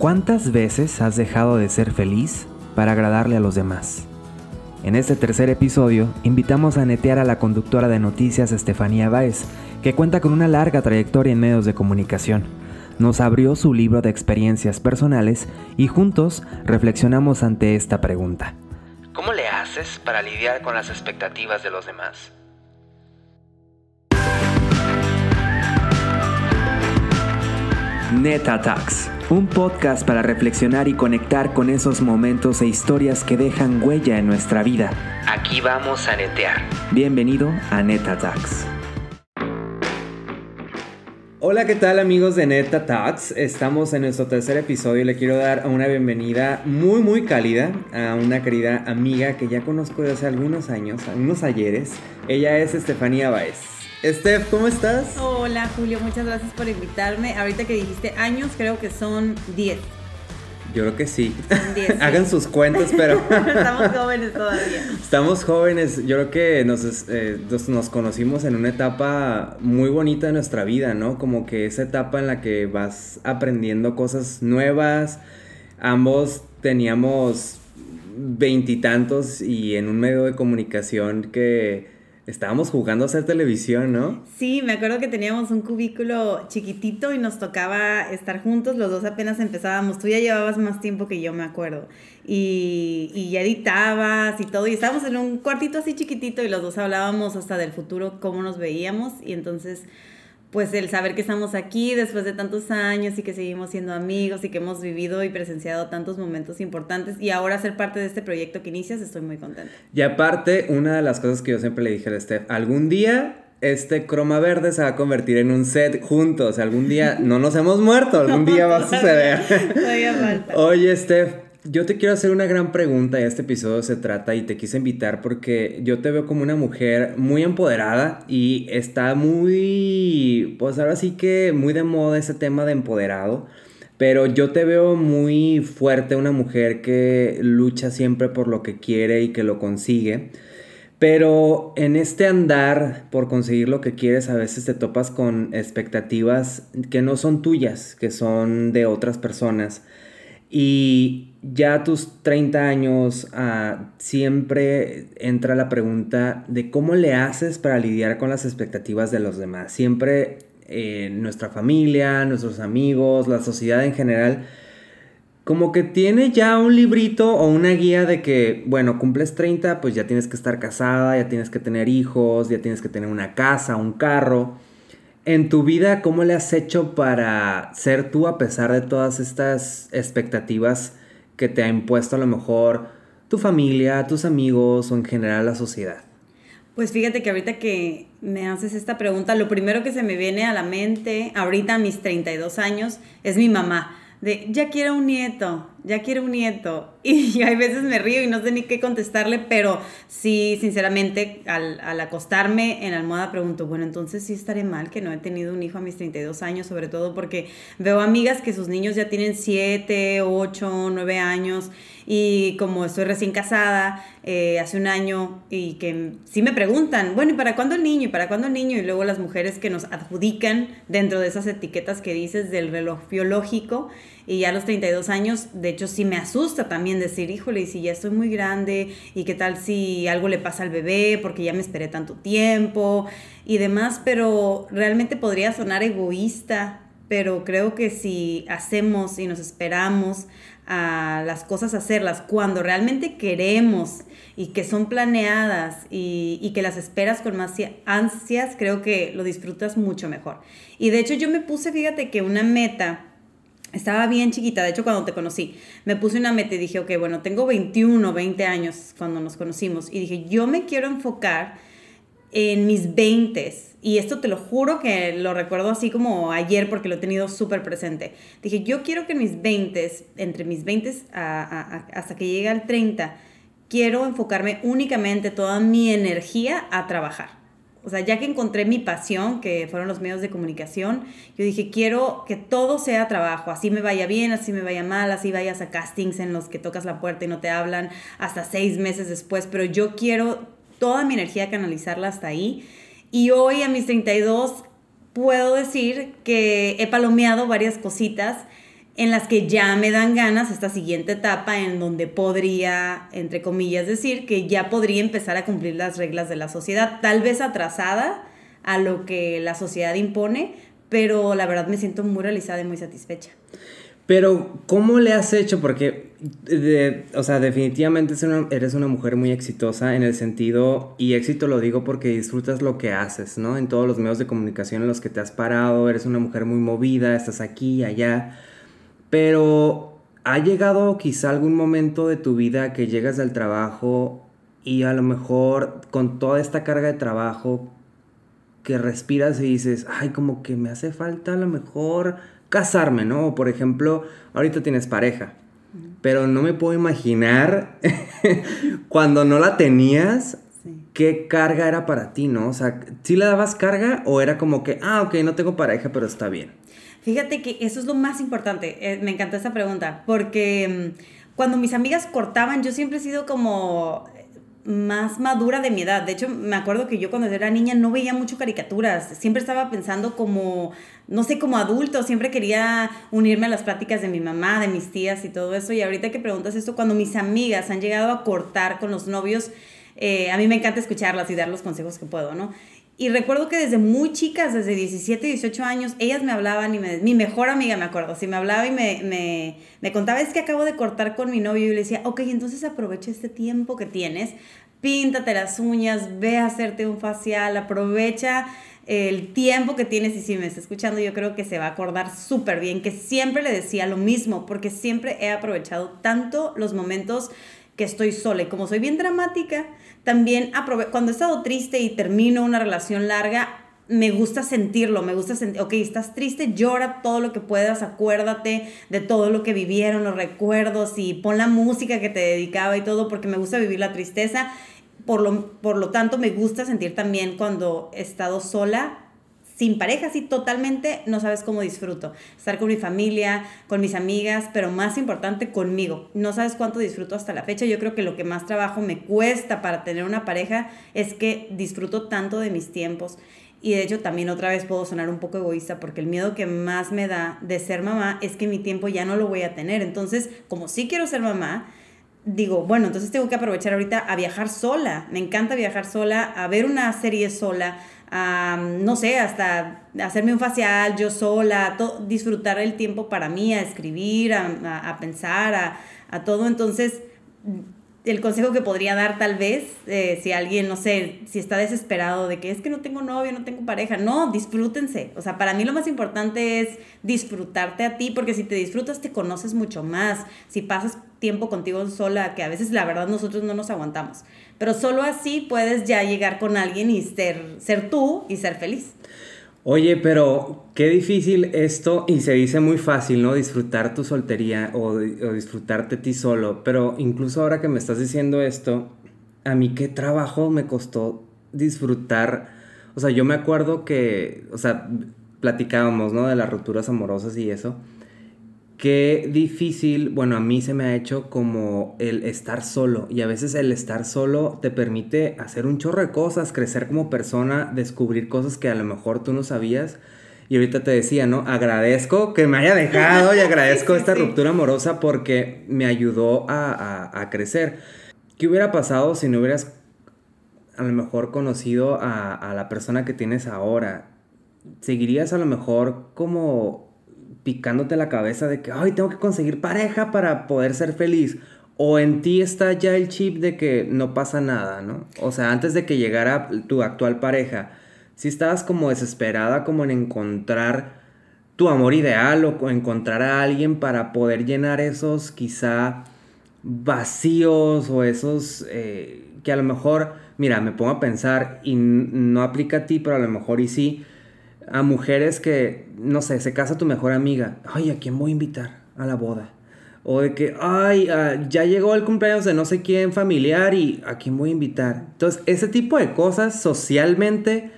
¿Cuántas veces has dejado de ser feliz para agradarle a los demás? En este tercer episodio invitamos a netear a la conductora de noticias Estefanía Báez, que cuenta con una larga trayectoria en medios de comunicación. Nos abrió su libro de experiencias personales y juntos reflexionamos ante esta pregunta. ¿Cómo le haces para lidiar con las expectativas de los demás? Neta Talks, un podcast para reflexionar y conectar con esos momentos e historias que dejan huella en nuestra vida. Aquí vamos a netear. Bienvenido a Neta Talks. Hola, ¿qué tal amigos de Neta Talks? Estamos en nuestro tercer episodio y le quiero dar una bienvenida muy muy cálida a una querida amiga que ya conozco desde hace algunos años, algunos ayeres. Ella es Estefanía Baez. Steph, ¿cómo estás? Hola Julio, muchas gracias por invitarme. Ahorita que dijiste años, creo que son 10. Yo creo que sí. 10, Hagan sus cuentas, pero... Estamos jóvenes todavía. Estamos jóvenes. Yo creo que eh, nos, nos, conocimos en una etapa muy bonita de nuestra vida, ¿no? Como que esa etapa en la que vas aprendiendo cosas nuevas. Ambos teníamos veintitantos y en un medio de comunicación que Estábamos jugando a hacer televisión, ¿no? Sí, me acuerdo que teníamos un cubículo chiquitito y nos tocaba estar juntos, los dos apenas empezábamos, tú ya llevabas más tiempo que yo, me acuerdo, y, y ya editabas y todo, y estábamos en un cuartito así chiquitito y los dos hablábamos hasta del futuro, cómo nos veíamos, y entonces pues el saber que estamos aquí después de tantos años y que seguimos siendo amigos y que hemos vivido y presenciado tantos momentos importantes y ahora ser parte de este proyecto que inicias, estoy muy contenta. Y aparte, una de las cosas que yo siempre le dije a Steph, algún día este croma verde se va a convertir en un set juntos, algún día no nos hemos muerto, algún día va a suceder. Oye, Steph, yo te quiero hacer una gran pregunta este episodio se trata y te quise invitar porque yo te veo como una mujer muy empoderada y está muy, pues ahora sí que muy de moda ese tema de empoderado, pero yo te veo muy fuerte, una mujer que lucha siempre por lo que quiere y que lo consigue. Pero en este andar por conseguir lo que quieres, a veces te topas con expectativas que no son tuyas, que son de otras personas. Y ya tus 30 años ah, siempre entra la pregunta de cómo le haces para lidiar con las expectativas de los demás. Siempre eh, nuestra familia, nuestros amigos, la sociedad en general, como que tiene ya un librito o una guía de que, bueno, cumples 30, pues ya tienes que estar casada, ya tienes que tener hijos, ya tienes que tener una casa, un carro. En tu vida, ¿cómo le has hecho para ser tú a pesar de todas estas expectativas que te ha impuesto a lo mejor tu familia, tus amigos o en general la sociedad? Pues fíjate que ahorita que me haces esta pregunta, lo primero que se me viene a la mente, ahorita a mis 32 años, es mi mamá. De, ya quiero un nieto, ya quiero un nieto. Y hay veces me río y no sé ni qué contestarle, pero sí, sinceramente, al, al, acostarme en la almohada pregunto, bueno, entonces sí estaré mal que no he tenido un hijo a mis 32 años, sobre todo porque veo amigas que sus niños ya tienen 7, 8, 9 años y como estoy recién casada eh, hace un año y que sí me preguntan, bueno, ¿y para cuándo el niño? ¿Y para cuándo el niño? Y luego las mujeres que nos adjudican dentro de esas etiquetas que dices del reloj biológico y ya a los 32 años, de hecho sí me asusta también decir, híjole, y si ya estoy muy grande, y qué tal si algo le pasa al bebé porque ya me esperé tanto tiempo y demás, pero realmente podría sonar egoísta, pero creo que si hacemos y nos esperamos a las cosas hacerlas cuando realmente queremos y que son planeadas y, y, que las esperas con más ansias, creo que lo disfrutas mucho mejor. Y de hecho yo me puse, fíjate que una meta estaba bien chiquita, de hecho cuando te conocí, me puse una meta y dije, ok, bueno, tengo 21, 20 años cuando nos conocimos. Y dije, yo me quiero enfocar en mis 20 y esto te lo juro que lo recuerdo así como ayer porque lo he tenido súper presente. Dije, yo quiero que en mis 20, entre mis 20 hasta que llegue al 30, quiero enfocarme únicamente toda mi energía a trabajar o sea, ya que encontré mi pasión, que fueron los medios de comunicación, yo dije, quiero que todo sea trabajo, así me vaya bien, así me vaya mal, así vayas a castings en los que tocas la puerta y no te hablan hasta seis meses después, pero yo quiero toda mi energía canalizarla hasta ahí. Y hoy a mis 32 puedo decir que he palomeado varias cositas en las que ya me dan ganas esta siguiente etapa en donde podría, entre comillas, decir que ya podría empezar a cumplir las reglas de la sociedad, tal vez atrasada a lo que la sociedad impone, pero la verdad me siento muy realizada y muy satisfecha. Pero, ¿cómo le has hecho? Porque, o sea, definitivamente eres una mujer muy exitosa en el sentido, y éxito lo digo porque disfrutas lo que haces, ¿no? En todos los medios de comunicación en los que te has parado, eres una mujer muy movida, estás aquí, allá. Pero, ¿ha llegado quizá algún momento de tu vida que llegas al trabajo y a lo mejor con toda esta carga de trabajo que respiras y dices, ay, como que me hace falta a lo mejor casarme, ¿no? O por ejemplo, ahorita tienes pareja, pero no me puedo imaginar cuando no la tenías, qué carga era para ti, ¿no? O sea, ¿sí le dabas carga o era como que, ah, ok, no tengo pareja, pero está bien? Fíjate que eso es lo más importante. Eh, me encantó esa pregunta, porque mm, cuando mis amigas cortaban, yo siempre he sido como más madura de mi edad. De hecho, me acuerdo que yo cuando era niña no veía mucho caricaturas. Siempre estaba pensando como, no sé, como adulto. Siempre quería unirme a las pláticas de mi mamá, de mis tías y todo eso. Y ahorita que preguntas esto, cuando mis amigas han llegado a cortar con los novios, eh, a mí me encanta escucharlas y dar los consejos que puedo, ¿no? Y recuerdo que desde muy chicas, desde 17, 18 años, ellas me hablaban y me, mi mejor amiga me acuerdo, si me hablaba y me, me, me contaba, es que acabo de cortar con mi novio y le decía, ok, entonces aprovecha este tiempo que tienes, píntate las uñas, ve a hacerte un facial, aprovecha el tiempo que tienes y si me está escuchando yo creo que se va a acordar súper bien, que siempre le decía lo mismo, porque siempre he aprovechado tanto los momentos que estoy sola y como soy bien dramática, también cuando he estado triste y termino una relación larga, me gusta sentirlo, me gusta sentir, ok, estás triste, llora todo lo que puedas, acuérdate de todo lo que vivieron, los recuerdos y pon la música que te dedicaba y todo, porque me gusta vivir la tristeza. Por lo, por lo tanto, me gusta sentir también cuando he estado sola, sin pareja, así totalmente, no sabes cómo disfruto. Estar con mi familia, con mis amigas, pero más importante, conmigo. No sabes cuánto disfruto hasta la fecha. Yo creo que lo que más trabajo me cuesta para tener una pareja es que disfruto tanto de mis tiempos. Y de hecho también otra vez puedo sonar un poco egoísta porque el miedo que más me da de ser mamá es que mi tiempo ya no lo voy a tener. Entonces, como sí quiero ser mamá, digo, bueno, entonces tengo que aprovechar ahorita a viajar sola. Me encanta viajar sola, a ver una serie sola, no sé, hasta hacerme un facial yo sola, disfrutar el tiempo para mí, a escribir, a, pensar, a, a, todo. Entonces, el consejo que podría dar tal vez, eh, si alguien, no sé, si está desesperado de que es que no tengo novio, no tengo pareja, no, disfrútense. O sea, para mí lo más importante es disfrutarte a ti, porque si te disfrutas te conoces mucho más. Si pasas tiempo contigo sola, que a veces la verdad nosotros no nos aguantamos. Pero solo así puedes ya llegar con alguien y ser, ser tú y ser feliz. Oye, pero qué difícil esto, y se dice muy fácil, ¿no? Disfrutar tu soltería o, disfrutarte a ti solo, pero incluso ahora que me estás diciendo esto, a mí qué trabajo me costó disfrutar, o sea, yo me acuerdo que, o sea, platicábamos, ¿no? De las rupturas amorosas y eso, qué difícil, bueno, a mí se me ha hecho como el estar solo y a veces el estar solo te permite hacer un chorro de cosas, crecer como persona, descubrir cosas que a lo mejor tú no sabías. Y ahorita te decía, ¿no? Agradezco que me haya dejado y agradezco esta ruptura amorosa porque me ayudó a, crecer. ¿Qué hubiera pasado si no hubieras a lo mejor conocido a, a la persona que tienes ahora? ¿Seguirías a lo mejor como picándote la cabeza de que, ay, tengo que conseguir pareja para poder ser feliz. O en ti está ya el chip de que no pasa nada, ¿no? O sea, antes de que llegara tu actual pareja, si estabas como desesperada como en encontrar tu amor ideal o encontrar a alguien para poder llenar esos quizá vacíos o esos eh, que a lo mejor, mira, me pongo a pensar y no aplica a ti, pero a lo mejor y sí, a mujeres que, no sé, se casa tu mejor amiga. Ay, ¿a quién voy a invitar a la boda? O de que, ay, ah, ya llegó el cumpleaños de no sé quién familiar y a quién voy a invitar. Entonces, ese tipo de cosas socialmente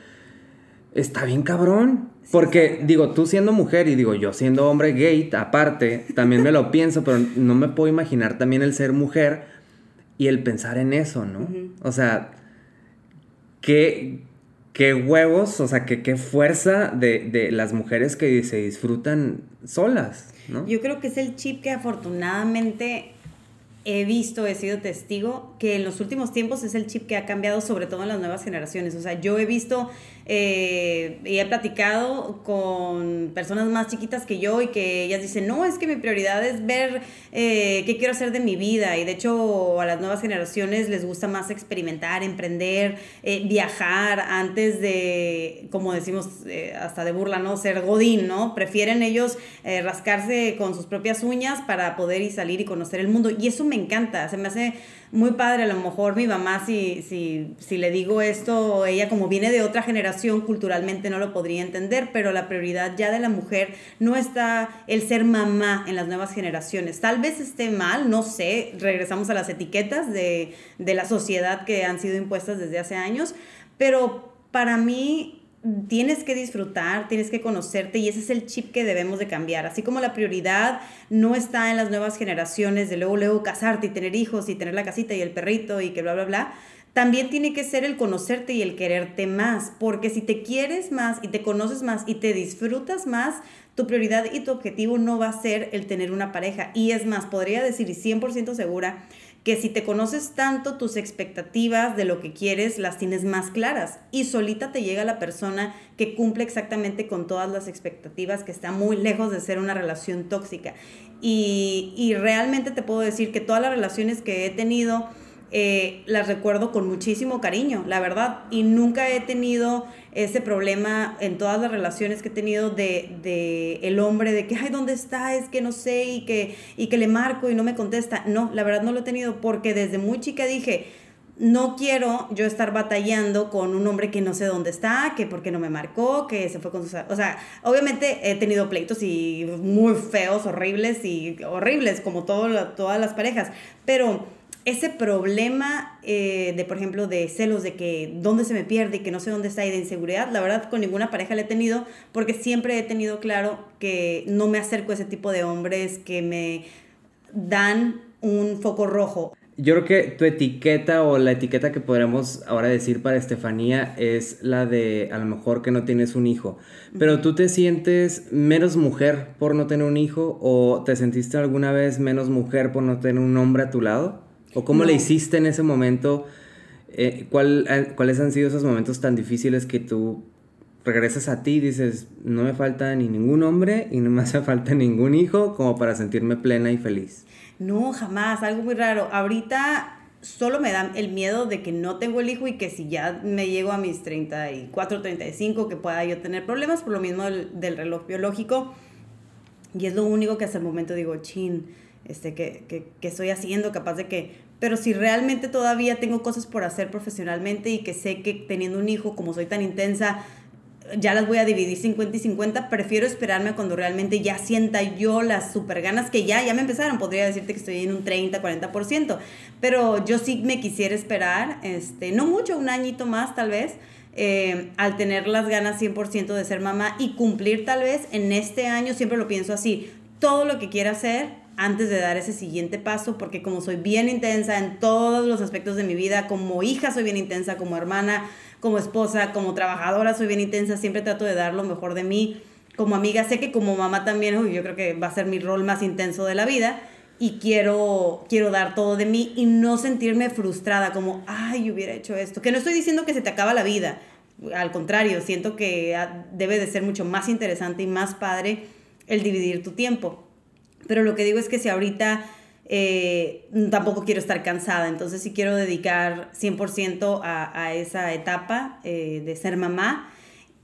está bien cabrón. Porque, digo, tú siendo mujer y digo, yo siendo hombre gay, aparte, también me lo pienso, pero no me puedo imaginar también el ser mujer y el pensar en eso, ¿no? O sea, ¿qué, qué huevos, o sea, qué, qué fuerza de, de, las mujeres que se disfrutan solas, ¿no? Yo creo que es el chip que afortunadamente he visto, he sido testigo, que en los últimos tiempos es el chip que ha cambiado, sobre todo en las nuevas generaciones. O sea, yo he visto eh, y he platicado con personas más chiquitas que yo y que ellas dicen, no, es que mi prioridad es ver eh, qué quiero hacer de mi vida. Y de hecho a las nuevas generaciones les gusta más experimentar, emprender, eh, viajar antes de, como decimos, hasta de burla, ¿no? Ser godín, ¿no? Prefieren ellos rascarse con sus propias uñas para poder y salir y conocer el mundo. Y eso me encanta, se me hace muy padre. A lo mejor mi mamá, si, si, si le digo esto, ella como viene de otra generación, culturalmente no lo podría entender, pero la prioridad ya de la mujer no está el ser mamá en las nuevas generaciones. Tal vez esté mal, no sé, regresamos a las etiquetas de, de la sociedad que han sido impuestas desde hace años, pero para mí tienes que disfrutar, tienes que conocerte y ese es el chip que debemos de cambiar. Así como la prioridad no está en las nuevas generaciones de luego, luego casarte y tener hijos y tener la casita y el perrito y que bla, bla, bla, también tiene que ser el conocerte y el quererte más, porque si te quieres más y te conoces más y te disfrutas más, tu prioridad y tu objetivo no va a ser el tener una pareja. Y es más, podría decir y 100% segura que si te conoces tanto, tus expectativas de lo que quieres las tienes más claras y solita te llega la persona que cumple exactamente con todas las expectativas, que está muy lejos de ser una relación tóxica. Y, y realmente te puedo decir que todas las relaciones que he tenido, eh, las recuerdo con muchísimo cariño, la verdad. Y nunca he tenido ese problema en todas las relaciones que he tenido de, de, el hombre, de que, ay, ¿dónde está? Es que no sé y que, y que le marco y no me contesta. No, la verdad no lo he tenido porque desde muy chica dije, no quiero yo estar batallando con un hombre que no sé dónde está, que porque no me marcó, que se fue con sus... O sea, obviamente he tenido pleitos y muy feos, horribles y horribles como todo, todas las parejas, pero ese problema eh, de, por ejemplo, de celos, de que dónde se me pierde y que no sé dónde está y de inseguridad, la verdad con ninguna pareja le he tenido porque siempre he tenido claro que no me acerco a ese tipo de hombres que me dan un foco rojo. Yo creo que tu etiqueta o la etiqueta que podríamos ahora decir para Estefanía es la de a lo mejor que no tienes un hijo. Pero tú te sientes menos mujer por no tener un hijo o te sentiste alguna vez menos mujer por no tener un hombre a tu lado? ¿O cómo le hiciste en ese momento? Eh, ¿cuál, eh, ¿Cuáles han sido esos momentos tan difíciles que tú regresas a ti y dices, no me falta ni ningún hombre y no me hace falta ningún hijo como para sentirme plena y feliz? No, jamás, algo muy raro. Ahorita solo me da el miedo de que no tengo el hijo y que si ya me llego a mis 34, 35, que pueda yo tener problemas por lo mismo del, del reloj biológico. Y es lo único que hasta el momento digo, chin este, que, que, que, estoy haciendo, capaz de que, pero si realmente todavía tengo cosas por hacer profesionalmente y que sé que teniendo un hijo, como soy tan intensa, ya las voy a dividir 50 y 50, prefiero esperarme cuando realmente ya sienta yo las super ganas que ya, ya me empezaron, podría decirte que estoy en un 30, 40%, pero yo sí me quisiera esperar, este, no mucho, un añito más tal vez, eh, al tener las ganas 100% de ser mamá y cumplir tal vez en este año, siempre lo pienso así, todo lo que quiera hacer antes de dar ese siguiente paso, porque como soy bien intensa en todos los aspectos de mi vida, como hija soy bien intensa, como hermana, como esposa, como trabajadora soy bien intensa, siempre trato de dar lo mejor de mí. Como amiga, sé que como mamá también, yo creo que va a ser mi rol más intenso de la vida y quiero, quiero dar todo de mí y no sentirme frustrada como, ay, hubiera hecho esto. Que no estoy diciendo que se te acaba la vida, al contrario, siento que debe de ser mucho más interesante y más padre el dividir tu tiempo. Pero lo que digo es que si ahorita eh, tampoco quiero estar cansada, entonces sí quiero dedicar 100% a, a, esa etapa eh, de ser mamá.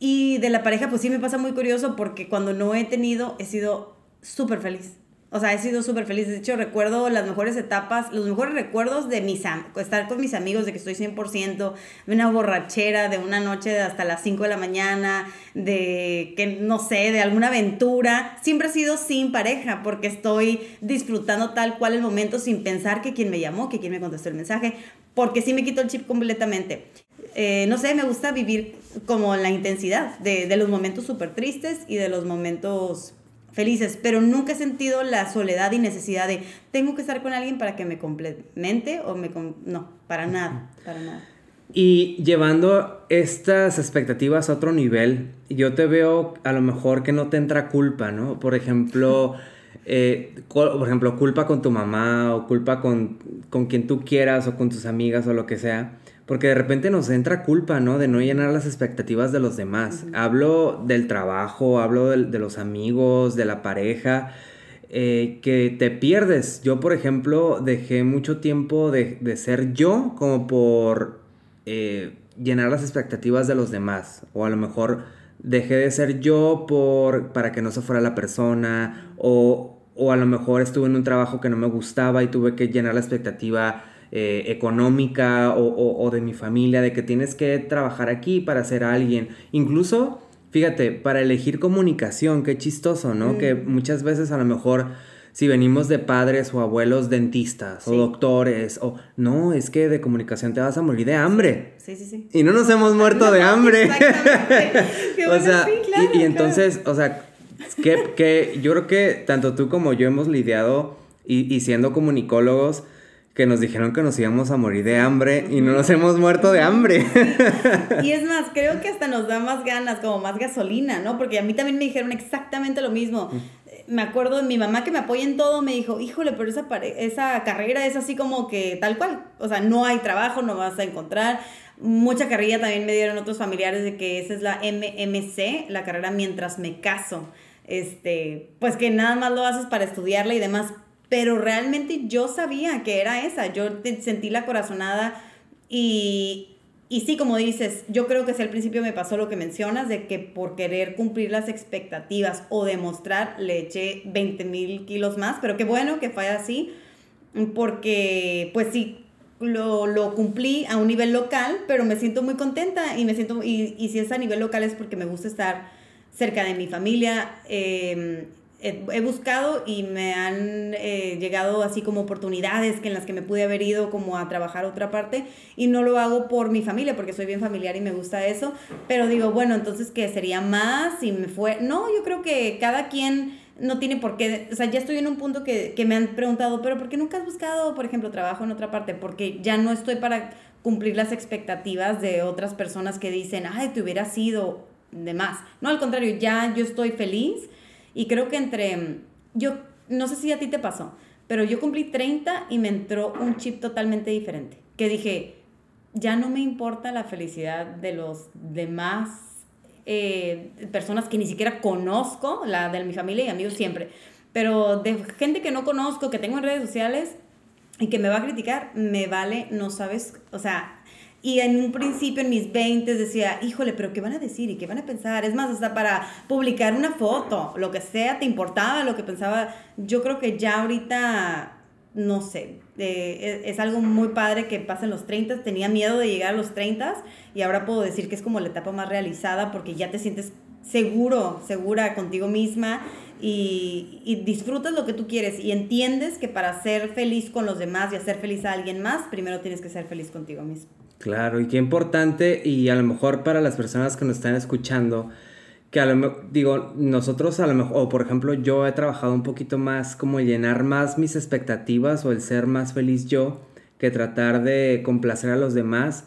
Y de la pareja, pues sí me pasa muy curioso porque cuando no he tenido, he sido súper feliz. O sea, he sido súper feliz. De hecho, recuerdo las mejores etapas, los mejores recuerdos de mis estar con mis amigos, de que estoy 100%, de una borrachera, de una noche hasta las 5 de la mañana, de que no sé, de alguna aventura. Siempre ha sido sin pareja, porque estoy disfrutando tal cual el momento sin pensar que quien me llamó, que quien me contestó el mensaje, porque sí me quito el chip completamente. Eh, no sé, me gusta vivir como la intensidad de, de los momentos súper tristes y de los momentos felices, pero nunca he sentido la soledad y necesidad de tengo que estar con alguien para que me complemente o me... no, para nada, para nada. Y llevando estas expectativas a otro nivel, yo te veo a lo mejor que no te entra culpa, ¿no? Por ejemplo, eh, por ejemplo, culpa con tu mamá o culpa con, con quien tú quieras o con tus amigas o lo que sea. Porque de repente nos entra culpa, ¿no? De no llenar las expectativas de los demás. Hablo del trabajo, hablo de, los amigos, de la pareja, eh, que te pierdes. Yo, por ejemplo, dejé mucho tiempo de, de ser yo como por eh, llenar las expectativas de los demás. O a lo mejor dejé de ser yo por, para que no se fuera la persona. O, o a lo mejor estuve en un trabajo que no me gustaba y tuve que llenar la expectativa eh, económica o, de mi familia, de que tienes que trabajar aquí para ser alguien. Incluso, fíjate, para elegir comunicación, qué chistoso, ¿no? Que mm. muchas veces a lo mejor si venimos de padres o abuelos dentistas o doctores o no, es que de comunicación te vas a morir de hambre. Sí, sí, sí. Y no nos hemos muerto de hambre. Exactamente. o sea, y, entonces, o sea, que, que, yo creo que tanto tú como yo hemos lidiado y, y siendo comunicólogos, que nos dijeron que nos íbamos a morir de hambre y no nos hemos muerto de hambre. Y es más, creo que hasta nos da más ganas, como más gasolina, ¿no? Porque a mí también me dijeron exactamente lo mismo. Me acuerdo de mi mamá que me apoya en todo, me dijo, híjole, pero esa, esa carrera es así como que tal cual. O sea, no hay trabajo, no vas a encontrar. Mucha carrilla también me dieron otros familiares de que esa es la MMC, la carrera mientras me caso. Este, pues que nada más lo haces para estudiarla y demás pero realmente yo sabía que era esa, yo sentí la corazonada y, y sí, como dices, yo creo que si al principio me pasó lo que mencionas, de que por querer cumplir las expectativas o demostrar, le eché 20 mil kilos más, pero qué bueno que fue así, porque pues sí, lo, lo, cumplí a un nivel local, pero me siento muy contenta y me siento, y, y si es a nivel local es porque me gusta estar cerca de mi familia, eh, he, buscado y me han eh, llegado así como oportunidades que en las que me pude haber ido como a trabajar otra parte y no lo hago por mi familia porque soy bien familiar y me gusta eso, pero digo, bueno, entonces que sería más y me fue, no, yo creo que cada quien no tiene por qué, o sea, ya estoy en un punto que, que me han preguntado, pero ¿por qué nunca has buscado, por ejemplo, trabajo en otra parte? Porque ya no estoy para cumplir las expectativas de otras personas que dicen, ay, te hubiera sido de más. No, al contrario, ya yo estoy feliz y creo que entre, yo no sé si a ti te pasó, pero yo cumplí 30 y me entró un chip totalmente diferente. Que dije, ya no me importa la felicidad de los demás eh, personas que ni siquiera conozco, la de mi familia y amigos siempre, pero de gente que no conozco, que tengo en redes sociales y que me va a criticar, me vale, no sabes, o sea, y en un principio, en mis 20, decía, híjole, pero ¿qué van a decir y qué van a pensar? Es más, hasta para publicar una foto, lo que sea, te importaba lo que pensaba. Yo creo que ya ahorita, no sé, eh, es, algo muy padre que pasen los 30. Tenía miedo de llegar a los 30 y ahora puedo decir que es como la etapa más realizada porque ya te sientes seguro, segura contigo misma y, y, disfrutas lo que tú quieres y entiendes que para ser feliz con los demás y hacer feliz a alguien más, primero tienes que ser feliz contigo mismo. Claro, y qué importante, y a lo mejor para las personas que nos están escuchando, que a lo digo, nosotros a lo mejor, o por ejemplo, yo he trabajado un poquito más como llenar más mis expectativas o el ser más feliz yo que tratar de complacer a los demás.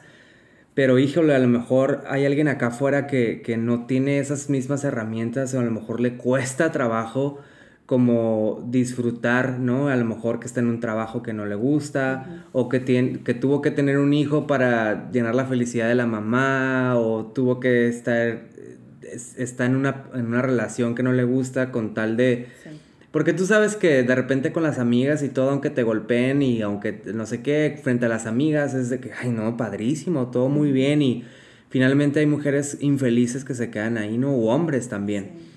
Pero híjole, a lo mejor hay alguien acá afuera que, que no tiene esas mismas herramientas o a lo mejor le cuesta trabajo como disfrutar, ¿no? A lo mejor que está en un trabajo que no le gusta o que, tiene, que tuvo que tener un hijo para llenar la felicidad de la mamá o tuvo que estar está en una, en una relación que no le gusta con tal de... Porque tú sabes que de repente con las amigas y todo, aunque te golpeen y aunque no sé qué, frente a las amigas es de que, ay no, padrísimo, todo muy bien y finalmente hay mujeres infelices que se quedan ahí, ¿no? O hombres también.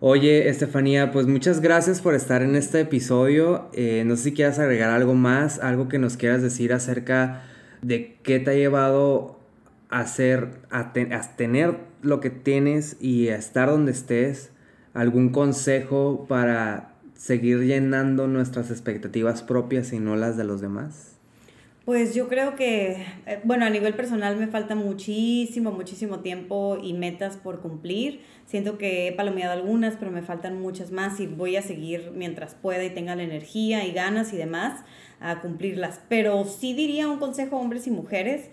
Oye, Estefanía, pues muchas gracias por estar en este episodio. Eh, no sé si quieras agregar algo más, algo que nos quieras decir acerca de qué te ha llevado a, ser, a, tener lo que tienes y a estar donde estés. ¿Algún consejo para seguir llenando nuestras expectativas propias y no las de los demás? Pues yo creo que, eh, bueno, a nivel personal me falta muchísimo, muchísimo tiempo y metas por cumplir. Siento que he palomeado algunas, pero me faltan muchas más y voy a seguir mientras pueda y tenga la energía y ganas y demás a cumplirlas. Pero sí diría un consejo a hombres y mujeres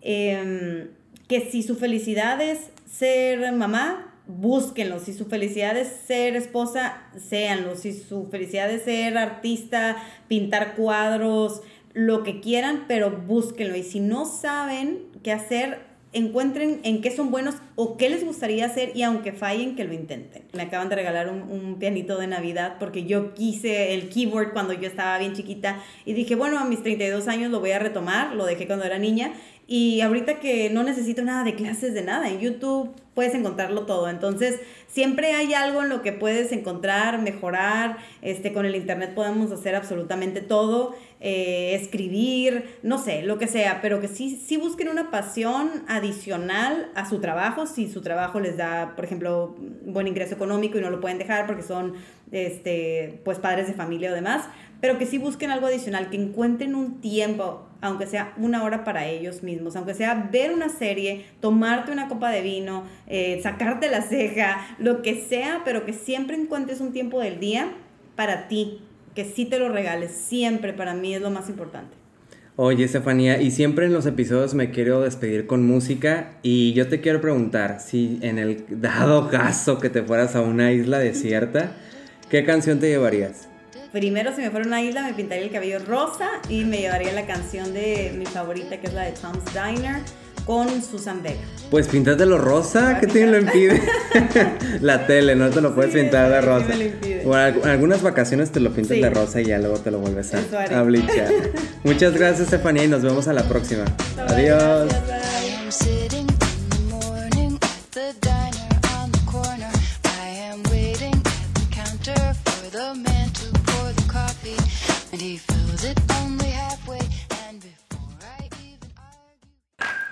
em, que si su felicidad es ser mamá, búsquenlo. Si su felicidad es ser esposa, séanlo. Si su felicidad es ser artista, pintar cuadros, lo que quieran, pero búsquenlo. Y si no saben qué hacer, encuentren en qué son buenos o qué les gustaría hacer y aunque fallen, que lo intenten. Me acaban de regalar un, un, pianito de Navidad porque yo quise el keyboard cuando yo estaba bien chiquita y dije, bueno, a mis 32 años lo voy a retomar, lo dejé cuando era niña y ahorita que no necesito nada de clases de nada, en YouTube puedes encontrarlo todo. Entonces, siempre hay algo en lo que puedes encontrar, mejorar. Este, con el internet podemos hacer absolutamente todo, eh, escribir, no sé, lo que sea, pero que sí, busquen una pasión adicional a su trabajo, si su trabajo les da, por ejemplo, buen ingreso económico y no lo pueden dejar porque son este, pues padres de familia o demás, pero que sí busquen algo adicional, que encuentren un tiempo, aunque sea una hora para ellos mismos, aunque sea ver una serie, tomarte una copa de vino, eh, sacarte la ceja, lo que sea, pero que siempre encuentres un tiempo del día para ti, que sí te lo regales, siempre para mí es lo más importante. Oye, Estefanía, y siempre en los episodios me quiero despedir con música y yo te quiero preguntar si en el dado caso que te fueras a una isla desierta, ¿qué canción te llevarías? Primero, si me fuera a una isla, me pintaría el cabello rosa y me llevaría la canción de mi favorita, que es la de Tom's Diner, con Susan Vega. Pues píntatelo rosa, ¿qué te lo impide? la tele, no te lo puedes pintar de rosa. Bueno, algunas vacaciones te lo pintas de rosa y ya luego te lo vuelves a, a blichar. Muchas gracias, Estefanía, y nos vemos a la próxima. Adiós.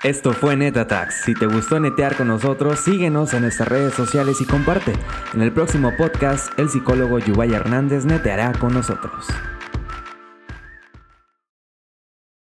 Esto fue NetAttacks. Si te gustó netear con nosotros, síguenos en nuestras redes sociales y comparte. En el próximo podcast, el psicólogo Yubay Hernández neteará con nosotros.